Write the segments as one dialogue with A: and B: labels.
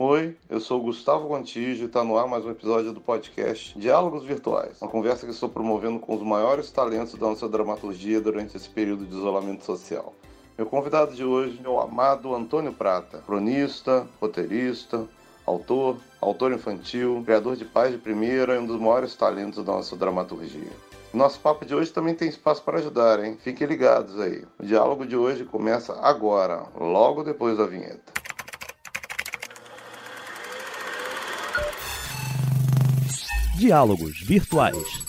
A: Oi, eu sou Gustavo Gontijo e está no ar mais um episódio do podcast Diálogos Virtuais, uma conversa que estou promovendo com os maiores talentos da nossa dramaturgia durante esse período de isolamento social. Meu convidado de hoje é o amado Antônio Prata, cronista, roteirista, autor, autor infantil, criador de Paz de Primeira e um dos maiores talentos da nossa dramaturgia. Nosso papo de hoje também tem espaço para ajudar, hein? Fiquem ligados aí. O diálogo de hoje começa agora, logo depois da vinheta.
B: Diálogos Virtuais.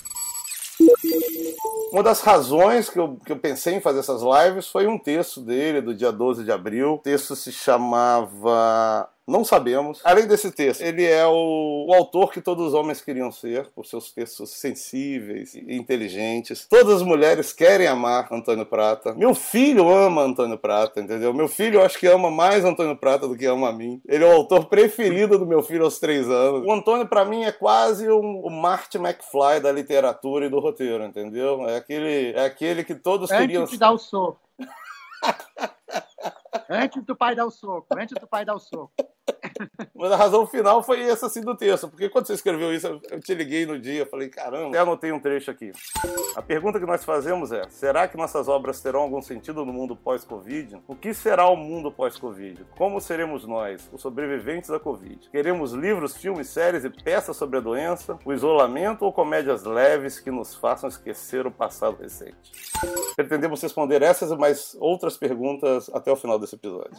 A: Uma das razões que eu, que eu pensei em fazer essas lives foi um texto dele, do dia 12 de abril. O texto se chamava não sabemos. Além desse texto, ele é o, o, autor que todos os homens queriam ser, por seus textos sensíveis e inteligentes. Todas as mulheres querem amar Antônio Prata. Meu filho ama Antônio Prata, entendeu? Meu filho eu acho que ama mais Antônio Prata do que ama a mim. Ele é o autor preferido do meu filho aos três anos. O Antônio, para mim, é quase um, o Marty McFly da literatura e do roteiro, entendeu? É aquele, é aquele que todos
C: Antes
A: queriam.
C: Antes de dar o soco. Antes do pai dar o soco. Antes do pai dar o soco.
A: Mas a razão final foi essa assim do texto, porque quando você escreveu isso, eu te liguei no dia, falei, caramba, até anotei um trecho aqui. A pergunta que nós fazemos é: será que nossas obras terão algum sentido no mundo pós-Covid? O que será o mundo pós-Covid? Como seremos nós, os sobreviventes da Covid? Queremos livros, filmes, séries e peças sobre a doença, o isolamento ou comédias leves que nos façam esquecer o passado recente? Pretendemos responder essas e mais outras perguntas até o final desse episódio.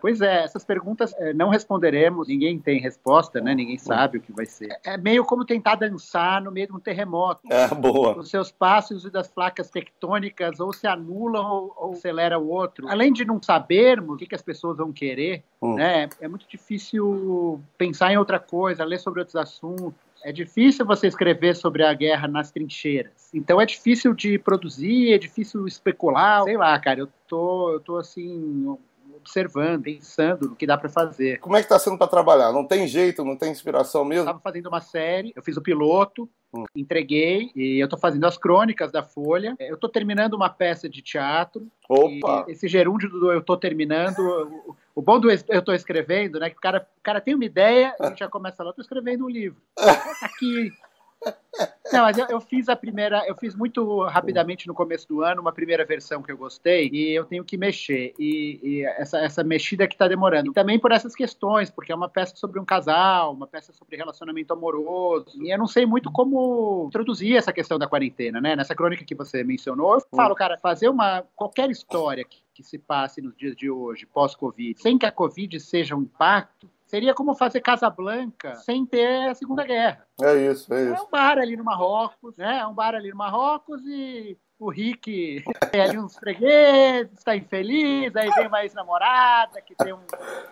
C: Pois é, essas perguntas é, não responderemos, ninguém tem resposta, né? Ninguém sabe o que vai ser. É meio como tentar dançar no meio de um terremoto.
A: É, boa.
C: Os seus passos e das placas tectônicas ou se anulam ou, ou acelera o outro. Além de não sabermos o que, que as pessoas vão querer, hum. né? É muito difícil pensar em outra coisa, ler sobre outros assuntos. É difícil você escrever sobre a guerra nas trincheiras. Então é difícil de produzir, é difícil especular. Sei lá, cara, eu tô, eu tô assim observando, pensando no que dá para fazer.
A: Como é que está sendo para trabalhar? Não tem jeito, não tem inspiração mesmo?
C: Estava fazendo uma série, eu fiz o piloto, hum. entreguei e eu estou fazendo as crônicas da Folha. Eu estou terminando uma peça de teatro.
A: Opa!
C: esse gerúndio do eu estou terminando. O, o bom do eu estou escrevendo, né? Que o cara, o cara tem uma ideia, a gente já começa lá, estou escrevendo um livro. Tá aqui não, mas eu, eu, fiz a primeira, eu fiz muito rapidamente no começo do ano uma primeira versão que eu gostei e eu tenho que mexer. E, e essa, essa mexida que está demorando. E também por essas questões, porque é uma peça sobre um casal, uma peça sobre relacionamento amoroso. E eu não sei muito como introduzir essa questão da quarentena, né? Nessa crônica que você mencionou, eu falo, cara, fazer uma qualquer história que, que se passe nos dias de hoje, pós-Covid, sem que a Covid seja um impacto, Seria como fazer Casablanca sem ter a Segunda Guerra.
A: É isso, é isso.
C: É um bar ali no Marrocos, né? É um bar ali no Marrocos e o Rick tem ali uns fregueses, está infeliz, aí vem uma ex-namorada que tem um,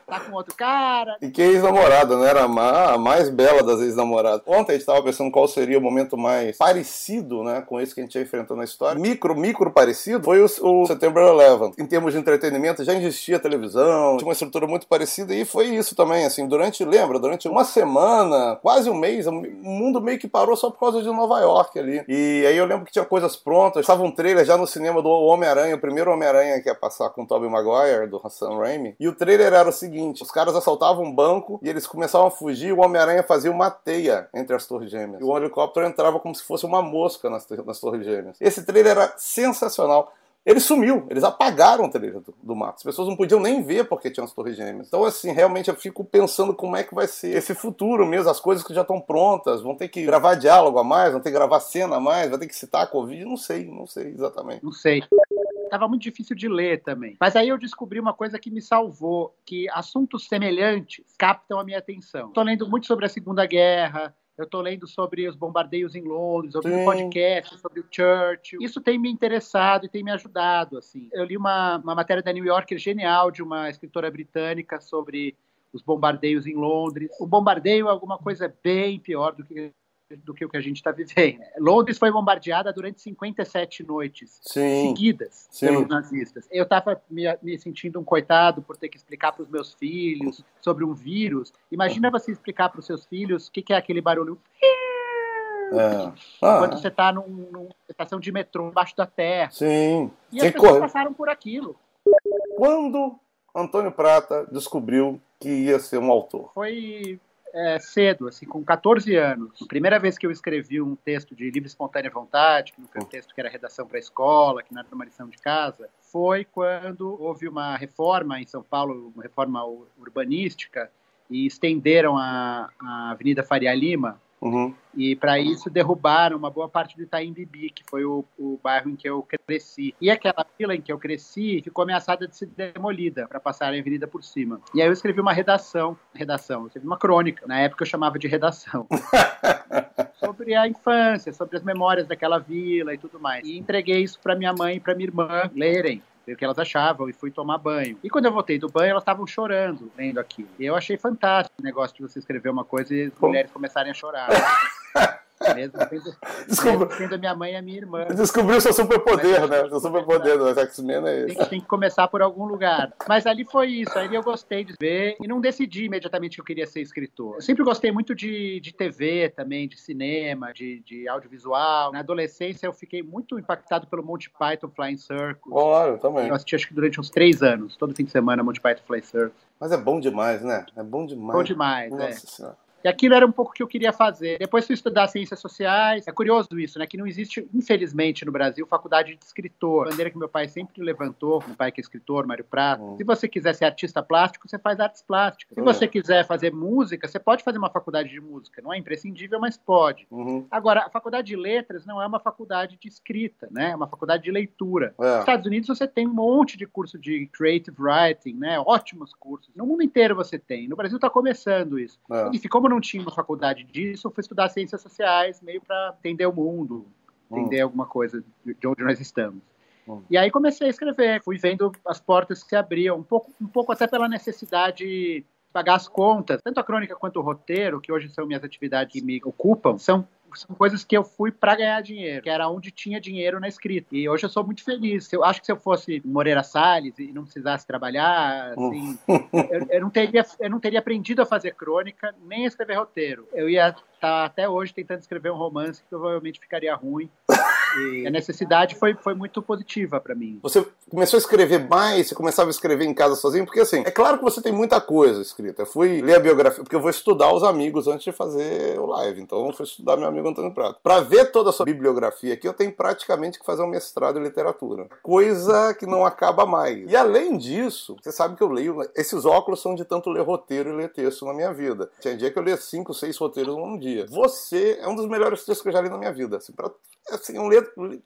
C: tá com outro cara.
A: E que ex-namorada, né? Era a mais bela das ex-namoradas. Ontem a gente estava pensando qual seria o momento mais parecido, né, com esse que a gente enfrentou na história. Micro, micro parecido foi o, o September 11. Em termos de entretenimento, já existia televisão, tinha uma estrutura muito parecida e foi isso também, assim, durante, lembra, durante uma semana, quase um mês, o mundo meio que parou só por causa de Nova York ali. E aí eu lembro que tinha coisas prontas, passava um trailer já no cinema do Homem-Aranha, o primeiro Homem-Aranha que ia passar com o Tobey Maguire, do Sam Raimi. E o trailer era o seguinte: os caras assaltavam um banco e eles começavam a fugir e o Homem-Aranha fazia uma teia entre as torres gêmeas. E o helicóptero entrava como se fosse uma mosca nas, nas torres gêmeas. Esse trailer era sensacional ele sumiu, eles apagaram o trailer do, do As pessoas não podiam nem ver porque tinham as torres gêmeas. Então, assim, realmente eu fico pensando como é que vai ser esse futuro mesmo, as coisas que já estão prontas, vão ter que gravar diálogo a mais, vão ter que gravar cena a mais, vai ter que citar a Covid, não sei, não sei exatamente.
C: Não sei. Tava muito difícil de ler também. Mas aí eu descobri uma coisa que me salvou, que assuntos semelhantes captam a minha atenção. Estou lendo muito sobre a Segunda Guerra, eu estou lendo sobre os bombardeios em Londres, ouvindo um podcast sobre o Churchill. Isso tem me interessado e tem me ajudado, assim. Eu li uma, uma matéria da New Yorker genial de uma escritora britânica sobre os bombardeios em Londres. O bombardeio é alguma coisa bem pior do que do que o que a gente está vivendo. Londres foi bombardeada durante 57 noites
A: Sim.
C: seguidas
A: Sim.
C: pelos nazistas. Eu estava me, me, sentindo um coitado por ter que explicar para os meus filhos sobre um vírus. Imagina você explicar para os seus filhos o que, que, é aquele barulho.
A: É.
C: Ah. Quando você está numa estação de metrô embaixo da terra.
A: Sim.
C: E as pessoas passaram por aquilo.
A: Quando Antônio Prata descobriu que ia ser um autor?
C: Foi é, cedo, assim, com 14 anos. A primeira vez que eu escrevi um texto de livre espontânea vontade, que não foi um texto que era redação para a escola, que não era uma lição de casa, foi quando houve uma reforma em São Paulo, uma reforma urbanística, e estenderam a, a Avenida Faria Lima, Uhum. E para isso derrubaram uma boa parte do Itaim Bibi, que foi o, o, bairro em que eu cresci. E aquela vila em que eu cresci ficou ameaçada de ser demolida para passar a avenida por cima. E aí eu escrevi uma redação, redação, eu escrevi uma crônica. Na época eu chamava de redação. sobre a infância, sobre as memórias daquela vila e tudo mais. E entreguei isso para minha mãe e para minha irmã lerem ver o que elas achavam e fui tomar banho. E quando eu voltei do banho, elas estavam chorando lendo aquilo. E eu achei fantástico o negócio de você escrever uma coisa e as mulheres começarem a chorar. Mesmo sendo, Descobri... sendo a minha mãe e a minha irmã.
A: Descobriu seu superpoder, né? Seu superpoder do X-Men é
C: esse. Tem, tem, que começar por algum lugar. Mas ali foi isso. Aí eu gostei de ver e não decidi imediatamente que eu queria ser escritor. Eu sempre gostei muito de, de TV também, de cinema, de, de audiovisual. Na adolescência eu fiquei muito impactado pelo Monty Python Flying Circus.
A: Claro, também.
C: Eu assisti acho que durante uns três anos, todo fim de semana, Monty Python Flying Circus.
A: Mas é bom demais, né? É bom demais.
C: Bom demais, Nossa é. Senhora. E aquilo era um pouco o que eu queria fazer. Depois fui estudar ciências sociais. É curioso isso, né? Que não existe, infelizmente, no Brasil, faculdade de escritor. A bandeira que meu pai sempre levantou, meu pai que é escritor, Mário Prata. Hum. Se você quiser ser artista plástico, você faz artes plásticas. Se hum. você quiser fazer música, você pode fazer uma faculdade de música. Não é imprescindível, mas pode. Uhum. Agora, a faculdade de letras não é uma faculdade de escrita, né? É uma faculdade de leitura. É. Nos Estados Unidos você tem um monte de curso de creative writing, né? Ótimos cursos. No mundo inteiro você tem. No Brasil está começando isso. É. Enfim, como não tinha uma faculdade disso, eu fui estudar ciências sociais, meio para entender o mundo, entender hum. alguma coisa de onde nós estamos. Hum. E aí comecei a escrever, fui vendo as portas que se abriam, um pouco, um pouco até pela necessidade de pagar as contas. Tanto a crônica quanto o roteiro, que hoje são minhas atividades que me ocupam, são são coisas que eu fui para ganhar dinheiro, que era onde tinha dinheiro na escrita. E hoje eu sou muito feliz. Eu acho que se eu fosse Moreira Salles e não precisasse trabalhar, assim, eu, eu, não teria, eu não teria aprendido a fazer crônica nem a escrever roteiro. Eu ia estar tá até hoje tentando escrever um romance que provavelmente ficaria ruim. E a necessidade foi, foi muito positiva para mim.
A: Você começou a escrever mais? Você começava a escrever em casa sozinho? Porque assim, é claro que você tem muita coisa escrita. Eu fui ler a biografia, porque eu vou estudar os amigos antes de fazer o live. Então eu fui estudar meu amigo Antônio Prato. Para ver toda a sua bibliografia aqui, eu tenho praticamente que fazer um mestrado em literatura. Coisa que não acaba mais. E além disso, você sabe que eu leio. Esses óculos são de tanto ler roteiro e ler texto na minha vida. Tinha dia que eu lia cinco, seis roteiros num dia. Você é um dos melhores textos que eu já li na minha vida. Assim, pra, assim, um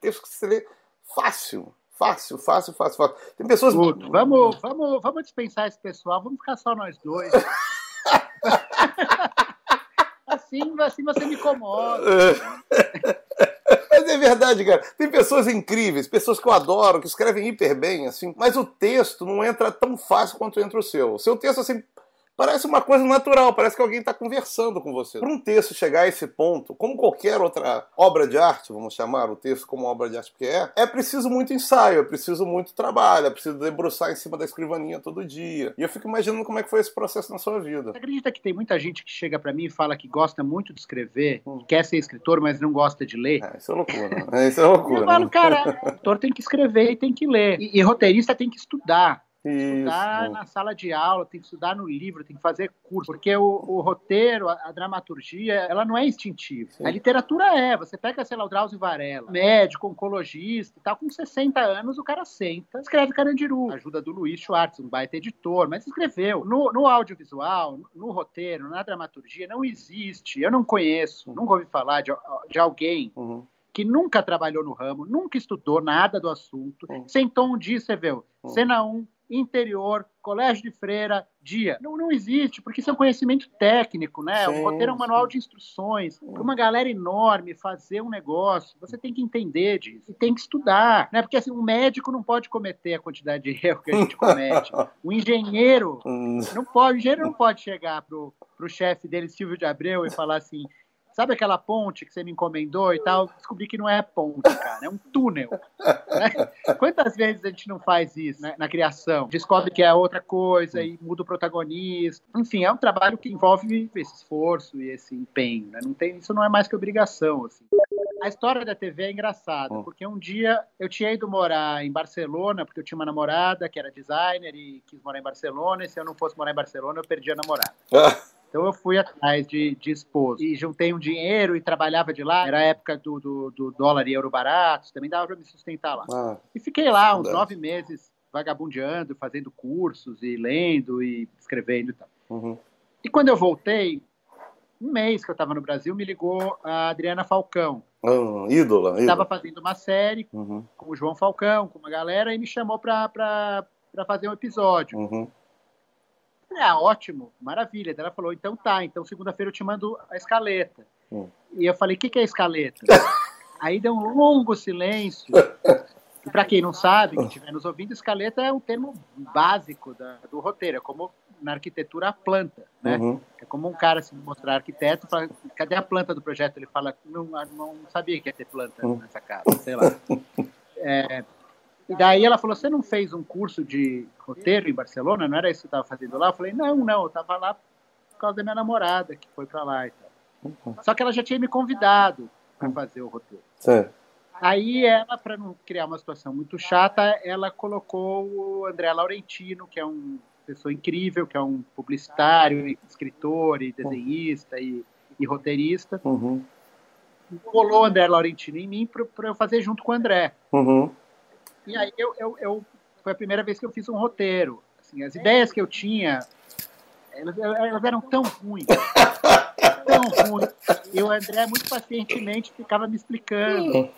A: texto que você lê fácil. Fácil, fácil, fácil, fácil. Tem pessoas.
C: Vamos, vamos, vamos dispensar esse pessoal, vamos ficar só nós dois. assim, assim você me incomoda.
A: Mas é verdade, cara. Tem pessoas incríveis, pessoas que eu adoro, que escrevem hiper bem, assim, mas o texto não entra tão fácil quanto entra o seu. O seu texto, assim, Parece uma coisa natural, parece que alguém está conversando com você. Para um texto chegar a esse ponto, como qualquer outra obra de arte, vamos chamar o texto como obra de arte porque é, é preciso muito ensaio, é preciso muito trabalho, é preciso debruçar em cima da escrivaninha todo dia. E eu fico imaginando como é que foi esse processo na sua vida.
C: Você acredita que tem muita gente que chega para mim e fala que gosta muito de escrever, hum. quer ser escritor, mas não gosta de ler?
A: É, isso é loucura. É, isso é loucura.
C: Eu falo, cara, autor tem que escrever e tem que ler. E, e roteirista tem que estudar. Tem que estudar na sala de aula, tem que estudar no livro, tem que fazer curso. Porque o, o roteiro, a, a, dramaturgia, ela não é instintiva. Sim. A literatura é. Você pega, sei lá, o Drauzio Varela, médico, oncologista, tá com 60 anos, o cara senta, escreve Carandiru. Ajuda do Luiz Schwartz, um baita editor, mas escreveu. No, no audiovisual, no, no roteiro, na dramaturgia, não existe. Eu não conheço, nunca ouvi falar de, de alguém uhum que nunca trabalhou no ramo, nunca estudou nada do assunto, uhum. sentou um dia e você viu, uhum. cena 1, um, interior, colégio de freira, dia. Não, não existe, porque isso é um conhecimento técnico, né? Sim, o roteiro é um manual de instruções. Para uma galera enorme fazer um negócio, você tem que entender disso e tem que estudar, né? Porque assim, um médico não pode cometer a quantidade de erro que a gente comete. o engenheiro hum. não pode, o engenheiro não pode chegar pro, pro chefe dele, Silvio de Abreu, e falar assim: Sabe aquela ponte que você me encomendou e tal? Descobri que não é ponte, cara, é um túnel. Né? Quantas vezes a gente não faz isso né? na criação? Descobre que é outra coisa e muda o protagonista. Enfim, é um trabalho que envolve esse esforço e esse empenho. Né? Não tem, isso não é mais que obrigação. Assim. A história da TV é engraçada, hum. porque um dia eu tinha ido morar em Barcelona, porque eu tinha uma namorada que era designer e quis morar em Barcelona, e se eu não fosse morar em Barcelona, eu perdia a namorada. Então eu fui atrás de, de esposo e juntei um dinheiro e trabalhava de lá. Era a época do, do, do dólar e euro baratos, também dava para me sustentar lá. Ah, e fiquei lá uns nove meses vagabundeando, fazendo cursos e lendo e escrevendo e tal. Uhum. E quando eu voltei, um mês que eu estava no Brasil, me ligou a Adriana Falcão.
A: Ah, ídola.
C: Estava fazendo uma série uhum. com o João Falcão, com uma galera, e me chamou para fazer um episódio. Uhum. Ah, ótimo, maravilha. Ela falou, então tá, então segunda-feira eu te mando a escaleta. Hum. E eu falei, o que, que é escaleta? Aí deu um longo silêncio. Para quem não sabe, quem estiver nos ouvindo, escaleta é um termo básico da, do roteiro, é como na arquitetura a planta, né? Uhum. É como um cara se mostrar arquiteto, fala, cadê a planta do projeto? Ele fala, não, não sabia que ia ter planta uhum. nessa casa, sei lá. É, e daí ela falou: Você não fez um curso de roteiro em Barcelona? Não era isso que você estava fazendo lá? Eu falei: Não, não, eu estava lá por causa da minha namorada que foi para lá e tal. Só que ela já tinha me convidado para fazer o roteiro. Sim. Aí ela, para não criar uma situação muito chata, ela colocou o André Laurentino, que é um pessoa incrível, que é um publicitário, escritor e desenhista e, e roteirista. Uhum. Colou o André Laurentino em mim para eu fazer junto com o André. Uhum. E aí eu, eu, eu, foi a primeira vez que eu fiz um roteiro. Assim, as ideias que eu tinha, elas, elas eram tão ruins. tão ruins. E o André, muito pacientemente, ficava me explicando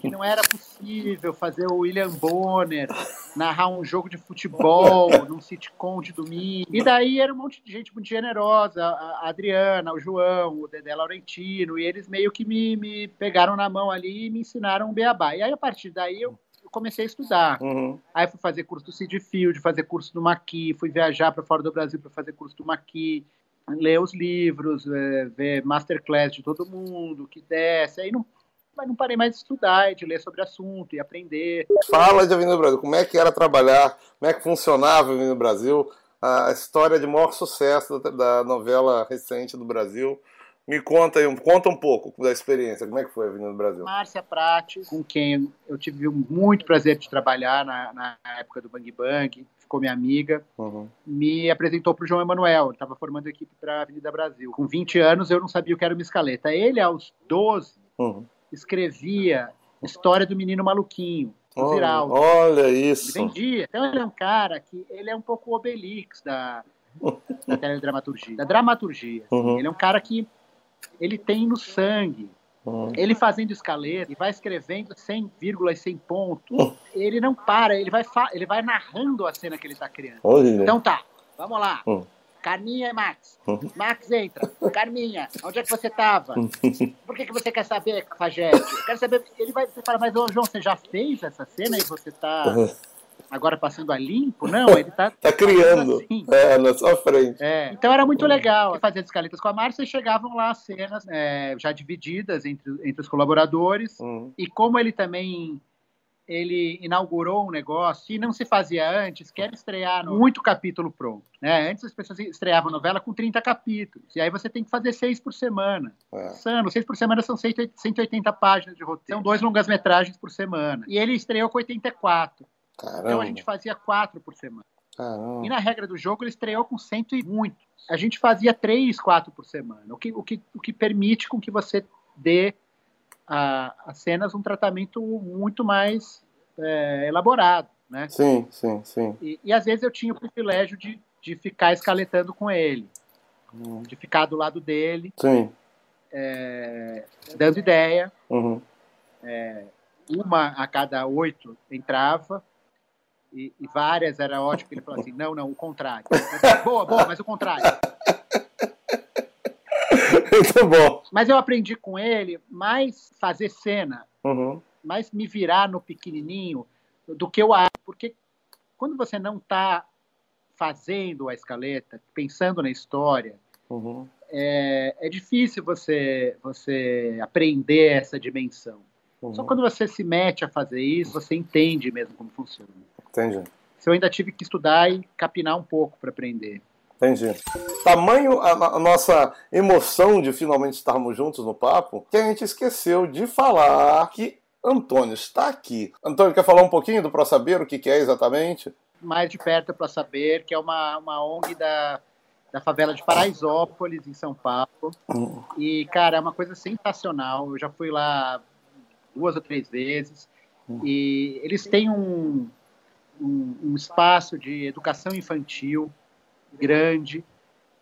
C: que não era possível fazer o William Bonner narrar um jogo de futebol num sitcom de domingo. E daí era um monte de gente muito generosa, a Adriana, o João, o Dedé Laurentino, e eles meio que me, me pegaram na mão ali e me ensinaram um beabá. E aí, a partir daí, eu comecei a estudar. Uhum. Aí fui fazer curso do Cid Field, fazer curso do Maqui, fui viajar para fora do Brasil para fazer curso do Maqui, ler os livros, é, ver masterclass de todo mundo que desce. Aí não, mas não parei mais de estudar, de ler sobre assunto e aprender.
A: Fala de Avenida Brasil, como é que era trabalhar, como é que funcionava a Avenida Brasil, a história de maior sucesso da novela recente do Brasil. Me conta aí, conta um pouco da experiência, como é que foi a Avenida do Brasil?
C: Márcia Prates, com quem eu tive muito prazer de trabalhar na, na época do Bang Bang, ficou minha amiga, uhum. me apresentou para o João Emanuel, ele estava formando equipe para a Avenida Brasil. Com 20 anos eu não sabia o que era uma escaleta. Ele, aos 12, uhum. escrevia História do Menino Maluquinho,
A: olha, olha isso.
C: Ele vendia. Então ele é um cara que ele é um pouco o Obelix da, da teledramaturgia, da dramaturgia. Assim. Uhum. Ele é um cara que ele tem no sangue. Uhum. Ele fazendo escaleta e vai escrevendo 100 vírgulas, 100 pontos. Uhum. Ele não para, ele vai, ele vai narrando a cena que ele está criando. Então tá, vamos lá. Uhum. Carminha e Max. Uhum. Max entra. Carminha, onde é que você estava? Por que, que você quer saber, Fagete? Quero saber. Ele vai você fala, mas ô, João, você já fez essa cena e você está agora passando a limpo, não, ele tá.
A: tá criando. Assim. É, na sua frente.
C: É. Então era muito legal. Fazendo escaletas com a Márcia, chegavam lá cenas é, já divididas entre, entre os colaboradores. Uhum. E como ele também ele inaugurou um negócio e não se fazia antes, quer estrear muito capítulo pronto. Né? Antes as pessoas estreavam novela com 30 capítulos, e aí você tem que fazer seis por semana. É. Sano, seis por semana são 180 páginas de roteiro. São dois longas-metragens por semana. E ele estreou com 84. Caramba. Então a gente fazia quatro por semana. Caramba. E na regra do jogo ele estreou com cento e muito. A gente fazia três, quatro por semana, o que, o que, o que permite com que você dê às cenas um tratamento muito mais é, elaborado, né?
A: Sim, sim, sim.
C: E, e, às vezes eu tinha o privilégio de, de ficar escaletando com ele, hum. de ficar do lado dele,
A: sim.
C: É, dando ideia. Uhum. É, uma a cada oito entrava, e, e, várias era ótimo que ele falou assim: não, não, o contrário. boa, boa, mas o contrário.
A: Muito bom.
C: Mas eu aprendi com ele mais fazer cena, uhum. mais me virar no pequenininho do que eu acho. Porque quando você não está fazendo a escaleta, pensando na história, uhum. é, é difícil você, você aprender essa dimensão. Uhum. Só quando você se mete a fazer isso, você entende mesmo como funciona.
A: Entendi.
C: Eu ainda tive que estudar e capinar um pouco para aprender.
A: Entendi. Tamanho a, a, nossa emoção de finalmente estarmos juntos no papo, que a gente esqueceu de falar que Antônio está aqui. Antônio, quer falar um pouquinho do Pro Saber, o que, que é exatamente?
C: Mais de perto Pro Saber, que é uma, uma ONG da, da favela de Paraisópolis, em São Paulo. Hum. E, cara, é uma coisa sensacional. Eu já fui lá duas ou três vezes. Hum. E eles têm um, um, um espaço de educação infantil grande,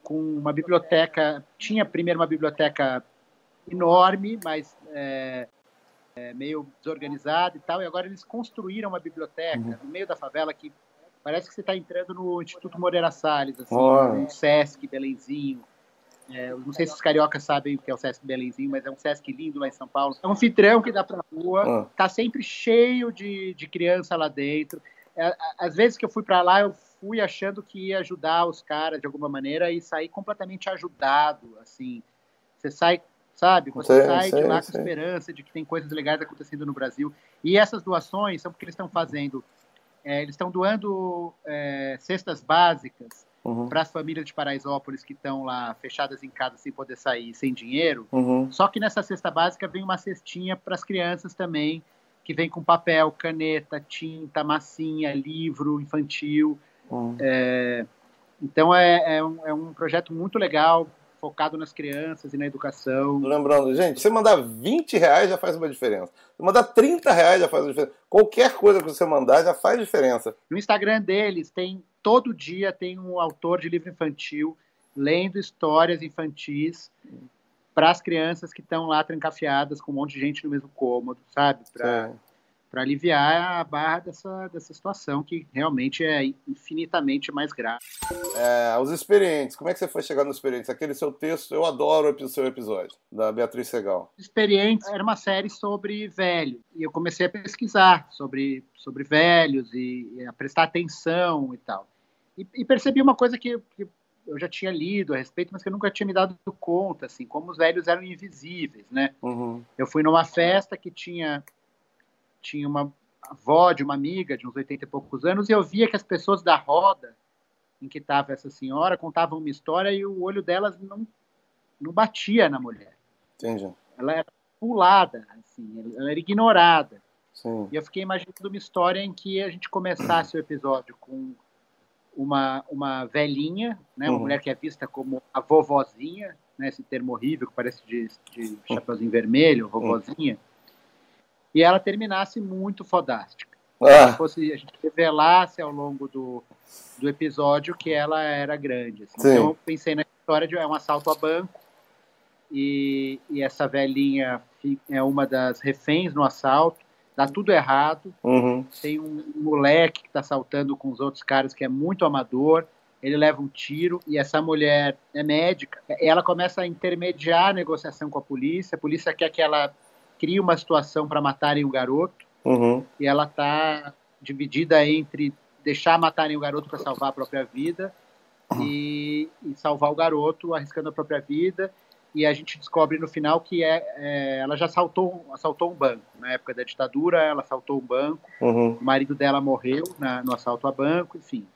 C: com uma biblioteca. Tinha primeiro uma biblioteca enorme, mas é, é, meio desorganizada e tal, e agora eles construíram uma biblioteca uhum. no meio da favela que parece que você está entrando no Instituto Moreira Salles, assim, oh. no Sesc Belenzinho. É, não sei se os cariocas sabem o que é o Sesc Belenzinho, mas é um Sesc lindo lá em São Paulo. É um anfitrião que dá para rua, oh. tá sempre cheio de, de criança lá dentro. É, às vezes que eu fui para lá, eu fui achando que ia ajudar os caras de alguma maneira e saí completamente ajudado, assim. Você sai, sabe? Você sai de lá com esperança de que tem coisas legais acontecendo no Brasil. E essas doações são porque eles estão fazendo, é, eles estão doando é, cestas básicas uhum. para as famílias de Paraisópolis que estão lá fechadas em casa sem poder sair, sem dinheiro. Uhum. Só que nessa cesta básica vem uma cestinha para as crianças também, que vem com papel, caneta, tinta, massinha, livro infantil. Hum. É, então é, é, um, é um projeto muito legal, focado nas crianças e na educação.
A: Lembrando, gente, você mandar 20 reais já faz uma diferença. Se mandar 30 reais já faz uma diferença. Qualquer coisa que você mandar já faz diferença.
C: No Instagram deles tem todo dia tem um autor de livro infantil lendo histórias infantis para as crianças que estão lá trancafiadas com um monte de gente no mesmo cômodo, sabe? Para aliviar a barra dessa, dessa situação que realmente é infinitamente mais grave.
A: É, os experientes, como é que você foi chegar nos experientes? Aquele seu texto, eu adoro o seu episódio, da Beatriz Segal.
C: Experientes era uma série sobre velho, e eu comecei a pesquisar sobre, sobre velhos e, e a prestar atenção e tal. E, e percebi uma coisa que, que eu já tinha lido a respeito, mas que eu nunca tinha me dado conta, assim, como os velhos eram invisíveis, né? Uhum. Eu fui numa festa que tinha tinha uma avó de uma amiga de uns 80 e poucos anos, e eu via que as pessoas da roda em que estava essa senhora contavam uma história e o olho delas não, não batia na mulher.
A: Entendi.
C: Ela era pulada, assim, ela era ignorada. Sim. E eu fiquei imaginando uma história em que a gente começasse o episódio com uma, uma velhinha, né, uma uhum. mulher que é vista como a vovozinha, né, esse termo horrível que parece de, de chapeuzinho vermelho, vovozinha, uhum e ela terminasse muito fodástica. Ah. Se fosse, a gente revelasse ao longo do, do episódio que ela era grande. Assim. Então eu pensei na história de é um assalto a banco e, e essa velhinha é uma das reféns no assalto, dá tudo errado. Uhum. Tem um moleque que está assaltando com os outros caras que é muito amador. Ele leva um tiro e essa mulher é médica. Ela começa a intermediar a negociação com a polícia. A polícia quer que ela cria uma situação para matarem o garoto uhum. e ela está dividida entre deixar matarem o garoto para salvar a própria vida e, e, salvar o garoto arriscando a própria vida e a gente descobre no final que é, é, ela já assaltou, assaltou um banco na época da ditadura ela assaltou um banco uhum. o marido dela morreu na, no assalto a banco enfim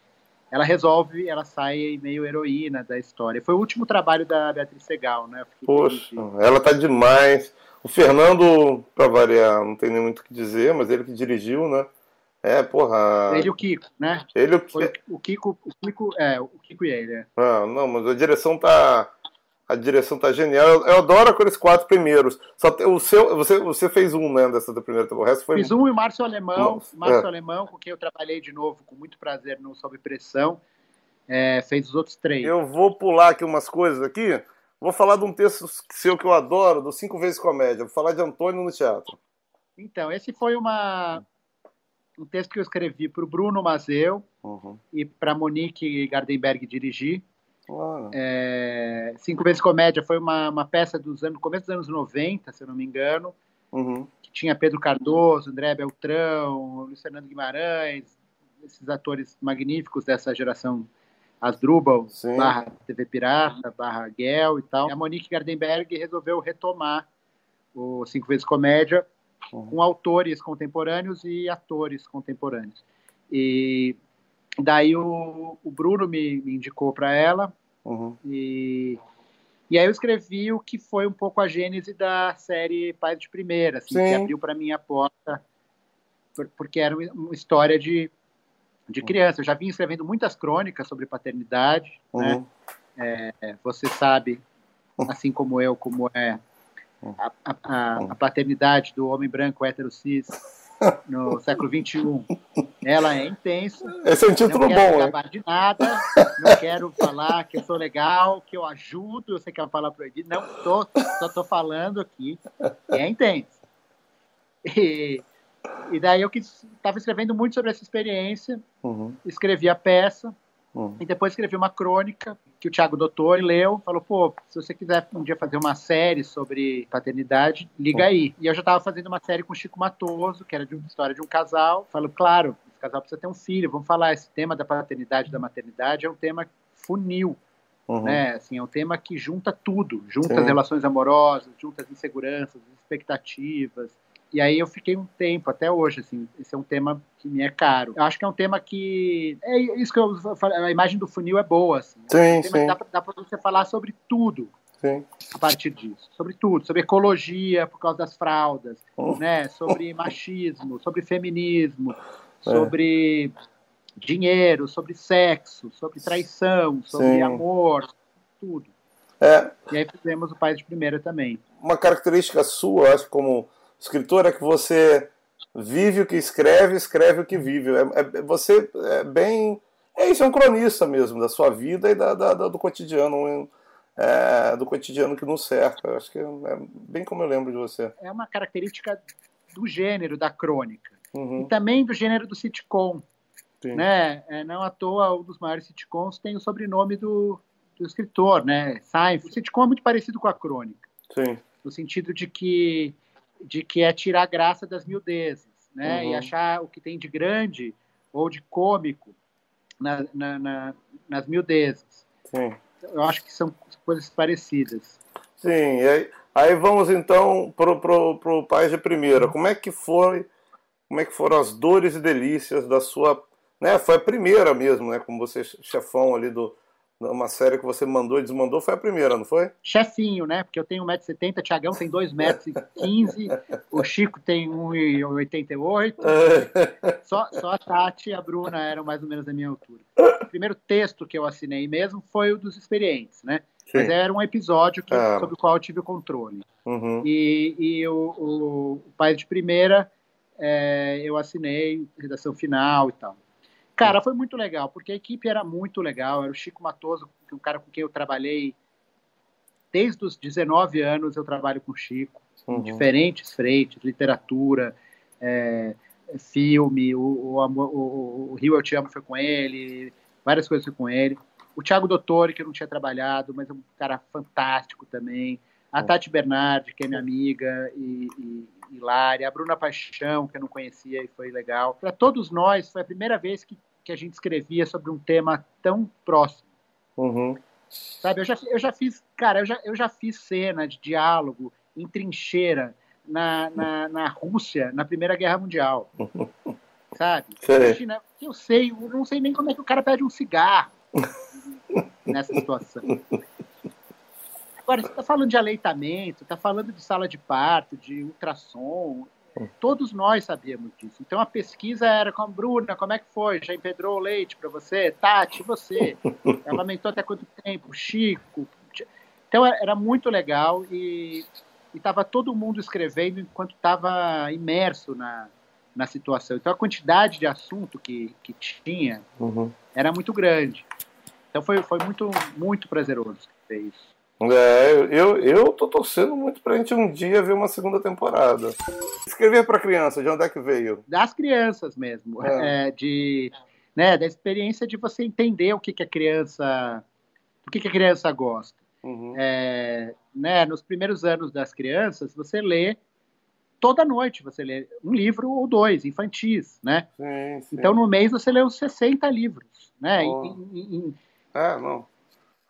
C: ela resolve, ela sai meio heroína da história. Foi o último trabalho da Beatriz Segal, né?
A: Poxa, ela tá demais. O Fernando, pra variar, não tem nem muito o que dizer, mas ele que dirigiu, né? É, porra.
C: Ele e o Kiko, né?
A: Ele o,
C: o Kiko, o Kiko, é, o Kiko e ele, é.
A: Ah, não, mas a direção tá. A direção tá genial. Eu, eu adoro aqueles quatro primeiros. Só te, o seu, você, você fez um, né, dessa da primeira temporada. O resto foi.
C: Fiz um e o Márcio Alemão. Nossa, Márcio é. Alemão, com quem eu trabalhei de novo com muito prazer no Sob Pressão. É, fez os outros três.
A: Eu vou pular aqui umas coisas aqui. Vou falar de um texto seu que eu adoro, do Cinco Vezes Comédia. Vou falar de Antônio no teatro.
C: Então, esse foi uma, um texto que eu escrevi para o Bruno Mazeu uhum. e para Monique Gardenberg dirigir. É, Cinco Vezes Comédia foi uma, uma peça dos anos, começo dos anos 90, se eu não me engano, uhum. que tinha Pedro Cardoso, André Beltrão, Luiz Fernando Guimarães, esses atores magníficos dessa geração Asdrubal, Sim. barra TV Pirata, barra Gel e tal. E a Monique Gardenberg resolveu retomar o Cinco Vezes Comédia uhum. com autores contemporâneos e atores contemporâneos. E daí o, o Bruno me, me indicou para ela uhum. e e aí eu escrevi o que foi um pouco a gênese da série Pais de Primeira, assim, que abriu para mim a porta, porque era uma história de, de uhum. criança. Eu já vinha escrevendo muitas crônicas sobre paternidade, uhum. né? É, você sabe, assim como eu, como é a, a, a paternidade do homem branco hétero cis no século XXI. Ela é intensa.
A: Esse é um título
C: não quero
A: bom,
C: acabar de nada. Não quero falar que eu sou legal, que eu ajudo. Eu sei que é uma palavra proibida. Não tô, só estou falando aqui. É intensa. E, e daí eu estava escrevendo muito sobre essa experiência. Uhum. Escrevi a peça. Uhum. E depois escrevi uma crônica que o Thiago Doutor leu, falou, pô, se você quiser um dia fazer uma série sobre paternidade, liga aí. E eu já estava fazendo uma série com o Chico Matoso, que era de uma história de um casal. Falou, claro, casal precisa ter um filho, vamos falar, esse tema da paternidade e da maternidade é um tema funil, uhum. né? Assim, é um tema que junta tudo, junta Sim. as relações amorosas, junta as inseguranças, as expectativas, e aí eu fiquei um tempo, até hoje, assim, esse é um tema que me é caro. Eu acho que é um tema que. É isso que eu falei, a imagem do funil é boa, assim.
A: Sim,
C: é um
A: sim.
C: Dá, dá para você falar sobre tudo. Sim. A partir disso, sobre tudo, sobre ecologia por causa das fraldas, oh. né? Sobre machismo, sobre feminismo. Sobre dinheiro, sobre sexo, sobre traição, sobre sim. amor, tudo.
A: É.
C: E aí fizemos o Pai de Primeira também.
A: Uma característica sua, acho, como escritor é que você vive o que escreve, escreve o que vive. É, é, você é bem. É isso, é um cronista mesmo da sua vida e da, da, da do cotidiano. É, do cotidiano que nos cerca. Acho que é, é, bem como eu lembro de você.
C: É uma característica do gênero da crônica uhum. e também do gênero do sitcom. Sim. Né? É, não à toa, um dos maiores sitcoms tem o sobrenome do, do escritor, né? Seinfeld. O sitcom é muito parecido com a crônica.
A: Sim.
C: No sentido de que de que é tirar graça das miudezas, né? Uhum. E achar o que tem de grande ou de cômico na, na, na, nas miudezas.
A: Sim.
C: Eu acho que são coisas parecidas.
A: Sim, aí, aí, vamos então pro, pro Pais de Primeira. Como é que foi, como é que foram as dores e delícias da sua, né? Foi a primeira mesmo, né? Como você chefão ali do, uma série que você mandou e desmandou foi a primeira, não foi?
C: Chefinho, né? Porque eu tenho 1,70m, o Tiagão tem 2,15m, o Chico tem 1,88m. só, só a Tati e a Bruna eram mais ou menos da minha altura. O primeiro texto que eu assinei mesmo foi o dos experientes, né? Sim. Mas era um episódio que, ah. sobre o qual eu tive o controle. Uhum. E, e o, o, o Pai de Primeira, é, eu assinei, redação final e tal. Cara, foi muito legal, porque a equipe era muito legal. Era o Chico Matoso, um cara com quem eu trabalhei desde os 19 anos. Eu trabalho com o Chico, uhum. em diferentes frentes, literatura, é, filme, o, o, o, o, Rio Eu Te Amo foi com ele, várias coisas foi com ele. O Thiago Dottore, que eu não tinha trabalhado, mas é um cara fantástico também. A. Tati Bernardi, que é minha amiga, e, e Hilária, a Bruna Paixão, que eu não conhecia e foi legal. Para todos nós, foi a primeira vez que, que a gente escrevia sobre um tema tão próximo.
A: Uhum.
C: Sabe, eu já, eu já fiz, cara, eu já, eu já fiz cena de diálogo em trincheira na, na, na Rússia, na Primeira Guerra Mundial. Sabe? Imagina, eu sei, eu não sei nem como é que o cara pede um cigarro nessa situação. Agora, você está falando de aleitamento, está falando de sala de parto, de ultrassom. Todos nós sabíamos disso. Então a pesquisa era com a Bruna, como é que foi? Já empedrou o leite para você? Tati, você? Ela aumentou até quanto tempo? Chico? Então era muito legal e estava todo mundo escrevendo enquanto estava imerso na, na situação. Então a quantidade de assunto que, que tinha uhum. era muito grande. Então foi, foi muito, muito prazeroso ver isso.
A: É, eu, eu tô torcendo muito pra gente um dia ver uma segunda temporada. Escrever para criança, de onde é que veio?
C: Das crianças mesmo. É. É, de, né, da experiência de você entender o que, que a criança. o que, que a criança gosta. Uhum. É, né, nos primeiros anos das crianças, você lê toda noite, você lê um livro ou dois, infantis, né?
A: Sim, sim.
C: Então, no mês, você lê uns 60 livros, né? Oh. Em, em,
A: É, não.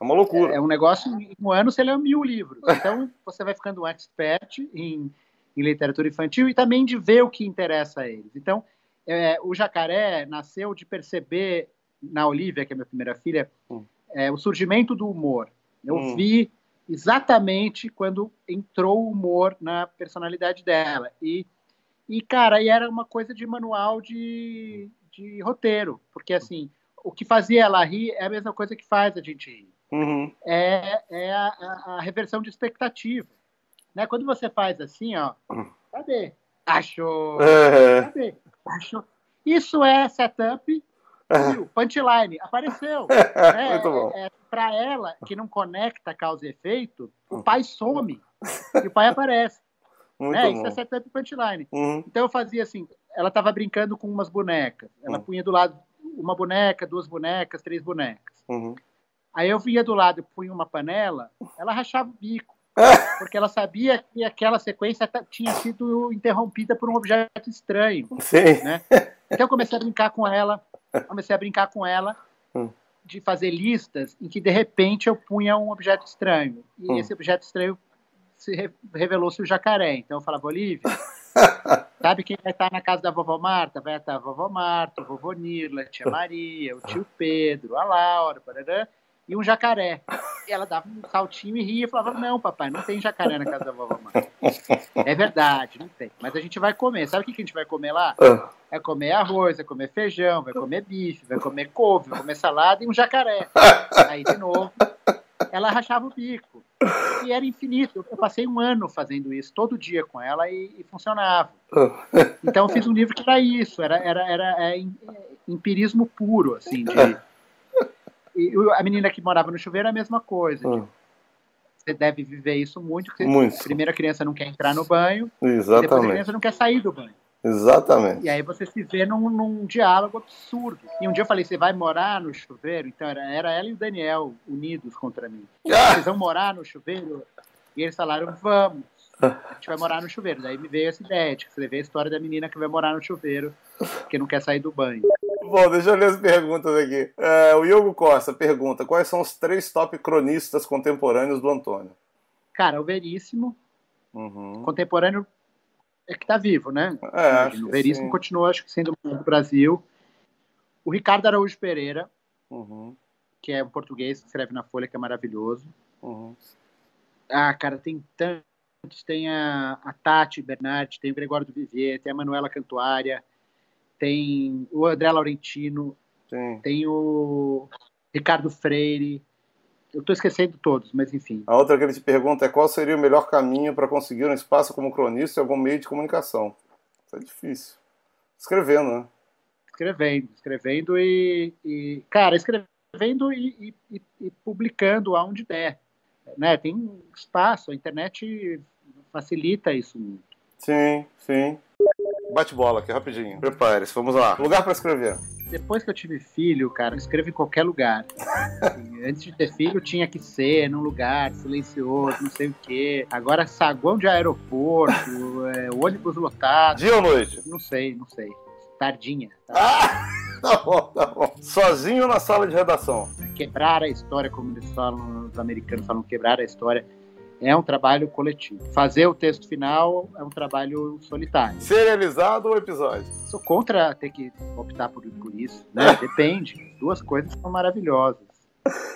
A: É uma loucura.
C: É, é um negócio, em um ano você lê mil livros. Então você vai ficando um expert em, em literatura infantil e também de ver o que interessa a eles. Então, é, o jacaré nasceu de perceber na Olivia, que é minha primeira filha, hum. é, o surgimento do humor. Eu hum. vi exatamente quando entrou o humor na personalidade dela. E, e cara, e era uma coisa de manual de, de roteiro, porque assim, o que fazia ela rir é a mesma coisa que faz a gente rir. Uhum. É, é a, a, a, reversão de expectativa. Né? Quando você faz assim, ó, cadê? Achou? Uhum. Cadê? Achou? Isso é setup Viu? Punchline, apareceu. é, Muito bom. É, é para ela, que não conecta causa e efeito, o pai some e o pai aparece. Muito é, bom. Isso é setup punchline. Uhum. Então eu fazia assim, ela estava brincando com umas bonecas. Ela uhum. punha do lado uma boneca, duas bonecas, três bonecas. Uhum. Aí eu vinha do lado e punha uma panela, ela rachava o bico. porque ela sabia que aquela sequência tinha sido interrompida por um objeto estranho. Sim. Né? Então eu comecei a brincar com ela comecei a brincar com ela hum. de fazer listas em que de repente eu punha um objeto estranho e hum. esse objeto estranho se revelou-se o jacaré. Então eu falava, Olivia, sabe quem vai estar na casa da vovó Marta? Vai estar a vovó Marta, o vovô Nirla, a tia Maria, o tio Pedro, a Laura, parará, e um jacaré. E ela dava um saltinho e ria e falava: Não, papai, não tem jacaré na casa da vovó Marta. É verdade, não tem. Mas a gente vai comer. Sabe o que a gente vai comer lá? Ah. É comer arroz, é comer feijão, vai comer bife, vai comer couve, vai comer salada e um jacaré. Aí, de novo, ela rachava o bico. E era infinito. Eu passei um ano fazendo isso, todo dia com ela e, e funcionava. Então, eu fiz um livro que era isso, era, era, era é, é empirismo puro, assim, de e a menina que morava no chuveiro é a mesma coisa. Tipo, você deve viver isso muito, porque muito. a primeira criança não quer entrar no banho, Exatamente. depois a criança não quer sair do banho.
A: Exatamente.
C: E aí você se vê num, num, diálogo absurdo. E um dia eu falei, você vai morar no chuveiro? Então era, era ela e o Daniel unidos contra mim. Ah! Vocês vão morar no chuveiro? E eles falaram, vamos. A gente vai morar no chuveiro. Daí me veio essa ideia de escrever a história da menina que vai morar no chuveiro, porque não quer sair do banho.
A: Bom, deixa eu ler as perguntas aqui. É, o Iogo Costa pergunta: quais são os três top cronistas contemporâneos do Antônio?
C: Cara, o Veríssimo, uhum. contemporâneo é que tá vivo, né? É, o Veríssimo continua, acho que sendo do Brasil. O Ricardo Araújo Pereira, uhum. que é um português que escreve na Folha, que é maravilhoso. Uhum. Ah, cara, tem tantos. Tem a, a Tati Bernardi, tem o Gregório do Vivier, tem a Manuela Cantuária, tem o André Laurentino, Sim. tem o Ricardo Freire. Eu estou esquecendo todos, mas enfim.
A: A outra que ele te pergunta é qual seria o melhor caminho para conseguir um espaço como cronista em algum meio de comunicação. Isso é difícil. Escrevendo, né?
C: Escrevendo, escrevendo e, e cara, escrevendo e, e, e, publicando aonde der. Né? Tem espaço, a internet facilita isso muito.
A: Sim, sim. Bate bola aqui, rapidinho. Prepare-se, vamos lá. Lugar para escrever.
C: Depois que eu tive filho, cara, eu escrevo em qualquer lugar. Assim, antes de ter filho, tinha que ser num lugar silencioso, não sei o quê. Agora, saguão de aeroporto, é, ônibus lotado.
A: Dia ou noite?
C: Não sei, não sei. Tardinha.
A: Tá? Ah! Tá bom, tá bom. Sozinho na sala de redação.
C: Quebrar a história, como eles falam, os americanos falam, quebrar a história é um trabalho coletivo. Fazer o texto final é um trabalho solitário.
A: Serializado ou episódio?
C: Sou contra ter que optar por, por isso, né? Depende. Duas coisas são maravilhosas.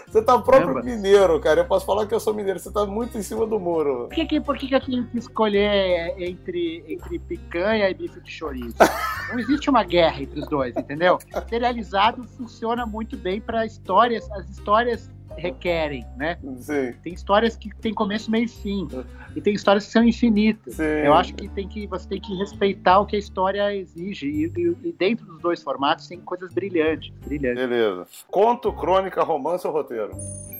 A: Você tá próprio Caramba. mineiro, cara. Eu posso falar que eu sou mineiro. Você tá muito em cima do muro.
C: Por que, que, por que, que eu tenho que escolher entre, entre picanha e bife de chouriço? Não existe uma guerra entre os dois, entendeu? Serializado funciona muito bem para histórias. As histórias requerem, né? Sim. Tem histórias que tem começo, meio e fim. E tem histórias que são infinitas. Sim. Eu acho que, tem que você tem que respeitar o que a história exige. E, e, e dentro dos dois formatos tem coisas brilhantes, brilhantes.
A: Beleza. Conto, crônica, romance ou roteiro?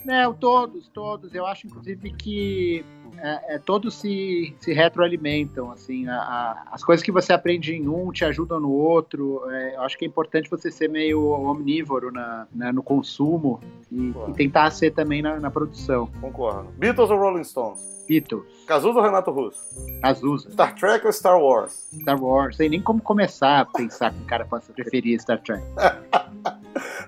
C: Não, todos, todos. Eu acho, inclusive, que é, é, todos se, se retroalimentam, assim, a, a, as coisas que você aprende em um te ajudam no outro, é, eu acho que é importante você ser meio omnívoro na, na no consumo e, e, tentar ser também na, na, produção.
A: Concordo. Beatles ou Rolling Stones?
C: Beatles.
A: Cazuza ou Renato Russo?
C: Cazuza.
A: Star Trek ou Star Wars?
C: Star Wars. Sem nem como começar a pensar que o cara possa preferir Star Trek.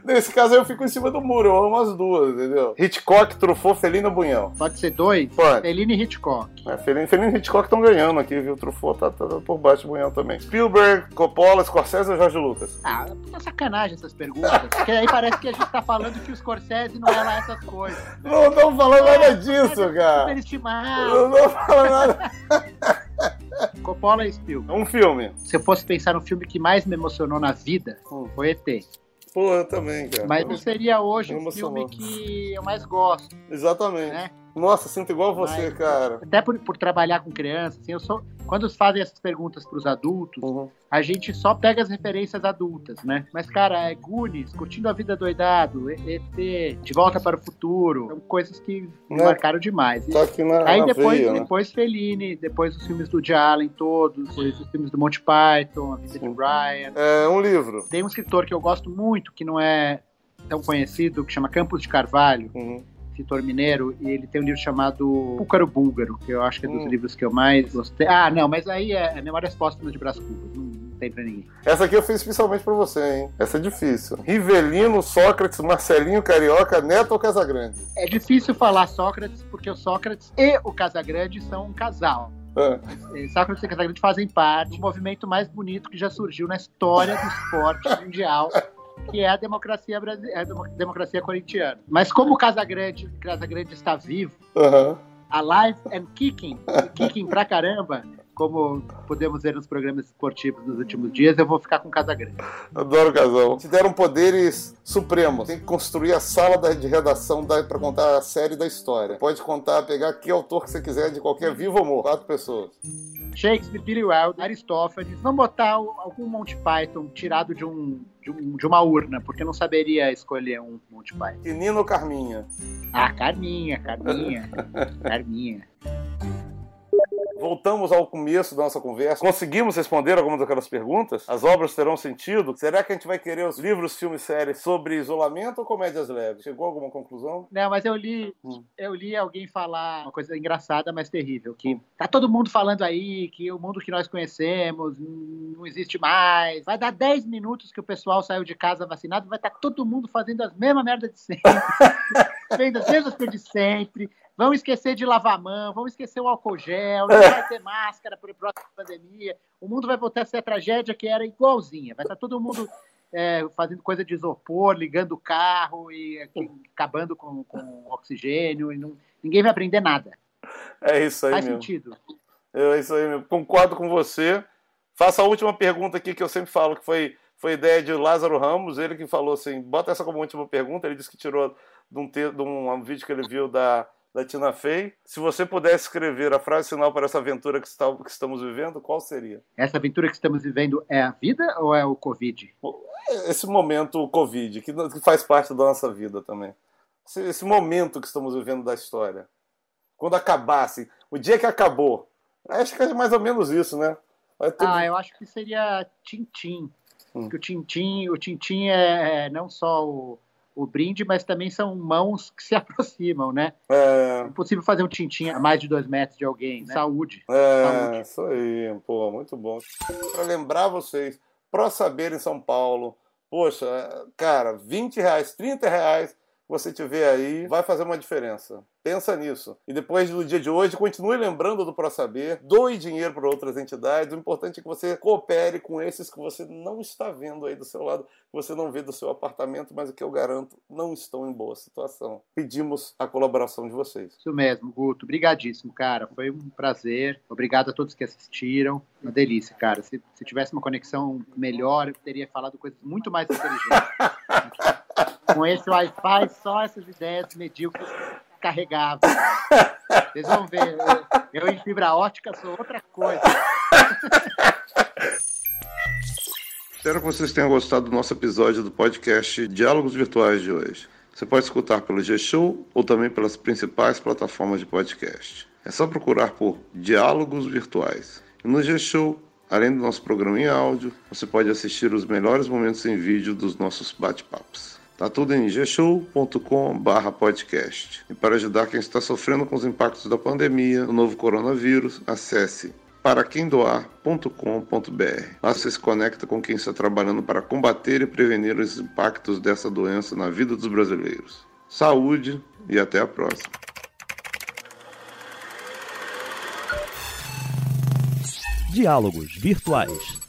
A: Nesse caso eu fico em cima do muro, eu amo as duas, entendeu? Hitchcock, Truffaut, Felina Bunhão.
C: Pode ser dois?
A: Pode.
C: Felina e Hitchcock.
A: É, Felina, Felina e Hitchcock estão ganhando aqui, viu? Truffaut tá, tá, tá por baixo do Bunhão também. Spielberg, Coppola, Scorsese ou Jorge Lucas?
C: Ah, puta sacanagem essas perguntas. Porque aí parece que a gente tá falando que o Scorsese não é lá essas coisas.
A: Não estamos falando nada disso,
C: Mas é
A: cara.
C: Superestimado.
A: Não estamos falando nada.
C: Coppola e Spielberg.
A: Um filme.
C: Se eu fosse pensar no filme que mais me emocionou na vida,
A: Hum.
C: foi ET.
A: Pô, eu também, cara.
C: Mas não seria hoje o filme que eu mais gosto,
A: Exatamente.
C: né?
A: Nossa, sinto igual você,
C: Mas-
A: cara.
C: Até por, por trabalhar com crianças, assim, eu sou. Quando fazem essas perguntas para os adultos,
A: Uhum.
C: a gente só pega as referências adultas, né? Mas, cara, é Goonies, Curtindo a Vida Doidado, ET, De Volta para o Futuro, são coisas que me
A: Né?
C: marcaram demais.
A: Tá aqui na,
C: Aí
A: na
C: depois,
A: veia, né?
C: depois Fellini, depois os filmes do Allen todos, depois os filmes do Monty Python, A Vida de. Brian.
A: É um livro.
C: Tem um escritor que eu gosto muito, que não é tão conhecido, que chama Campos de Carvalho,
A: Uhum.
C: Escritor mineiro, e ele tem um livro chamado Púcaro Búlgaro, que eu acho que é dos
A: Hum.
C: livros que eu mais gostei. Ah, não, mas aí é, é Memórias Póstumas de Brás Cubas, não, não tem pra ninguém.
A: Essa aqui eu fiz especialmente pra você, hein? Essa é difícil. Rivelino, Sócrates, Marcelinho, Carioca, Neto ou Casagrande?
C: É difícil falar Sócrates, porque o Sócrates e o Casagrande são um casal.
A: Ah,
C: E Sócrates e Casagrande fazem parte do movimento mais bonito que já surgiu na história do esporte mundial, que é a democracia, brasi- é a demo- democracia corintiana. Mas como o Casagrande, Casagrande está vivo,
A: Aham.
C: alive and kicking, kicking pra caramba, como podemos ver nos programas esportivos dos últimos dias, eu vou ficar com o Casagrande.
A: Adoro o casal. Te deram poderes supremos. Tem que construir a sala de redação da, pra contar a série da história. Pode contar, pegar que autor que você quiser, de qualquer vivo ou morto. Quatro pessoas.
C: Shakespeare, Billy Wilder, Aristófanes. Vamos botar algum Monty Python tirado de, um, de, um- de uma urna, porque não saberia escolher um Monty Python.
A: Quinino ou Carminha?
C: Ah, Carminha, Carminha, Carminha.
A: Voltamos ao começo da nossa conversa. Conseguimos responder algumas daquelas perguntas? As obras terão sentido? Será que a gente vai querer os livros, filmes, séries sobre isolamento ou comédias leves? Chegou a alguma conclusão?
C: Não, mas eu li,
A: Hum.
C: eu li alguém falar uma coisa engraçada, mas terrível, que tá todo mundo falando aí que o mundo que nós conhecemos hum, não existe mais. Vai dar 10 minutos que o pessoal saiu de casa vacinado, vai estar todo mundo fazendo as mesmas merdas de sempre, vendo as mesmas coisas de sempre. Vão esquecer de lavar a mão, vão esquecer o álcool gel, não vai ter máscara por próxima pandemia. O mundo vai voltar a ser a tragédia que era igualzinha. Vai estar todo mundo é, fazendo coisa de isopor, ligando o carro e aqui, acabando com, com oxigênio. E não- ninguém vai aprender nada.
A: É isso aí
C: Faz
A: mesmo.
C: sentido.
A: É isso aí mesmo. Concordo com você. Faça a última pergunta aqui que eu sempre falo, que foi, foi ideia de Lázaro Ramos, ele que falou assim, bota essa como última pergunta, ele disse que tirou de um, te- de um, um vídeo que ele viu da, da Tina Fey. Se você pudesse escrever a frase final para essa aventura que, está, que estamos vivendo, qual seria?
C: Essa aventura que estamos vivendo é a vida ou é o Covid?
A: Esse momento Covid, que, que faz parte da nossa vida também. Esse, esse momento que estamos vivendo da história. Quando acabasse, o dia que acabou. Acho que é mais ou menos isso, né? Tudo-
C: Ah, eu acho que seria Tintim.
A: Hum.
C: Porque o Tintim, o Tintim é, é não só o, o brinde, mas também são mãos que se aproximam, né?
A: É,
C: É impossível fazer um Tintim a mais de dois metros de alguém. né? Saúde.
A: É,
C: Saúde.
A: isso aí, pô, muito bom. Para lembrar vocês, Pro Saber em São Paulo, poxa, cara, 20 reais, 30 reais, você tiver aí, vai fazer uma diferença. Pensa nisso. E depois do dia de hoje, continue lembrando do Pro Saber, doe dinheiro para outras entidades. O importante é que você coopere com esses que você não está vendo aí do seu lado, que você não vê do seu apartamento, mas o que eu garanto, não estão em boa situação. Pedimos a colaboração de vocês.
C: Isso mesmo, Guto. Obrigadíssimo, cara. Foi um prazer. Obrigado a todos que assistiram. Uma delícia, cara. Se, se tivesse uma conexão melhor, eu teria falado coisas muito mais inteligentes. Com esse Wi-Fi, só essas ideias medíocres carregavam. Vocês vão ver. Eu, eu em fibra ótica sou outra coisa.
A: Espero que vocês tenham gostado do nosso episódio do podcast Diálogos Virtuais de hoje. Você pode escutar pelo G-Show ou também pelas principais plataformas de podcast. É só procurar por Diálogos Virtuais. E no G-Show, além do nosso programa em áudio, você pode assistir os melhores momentos em vídeo dos nossos bate-papos. Tá tudo em gshow.com/podcast. E para ajudar quem está sofrendo com os impactos da pandemia, do novo coronavírus, acesse paraquemdoar.com.br. Lá você se conecta com quem está trabalhando para combater e prevenir os impactos dessa doença na vida dos brasileiros. Saúde e até a próxima.
B: Diálogos Virtuais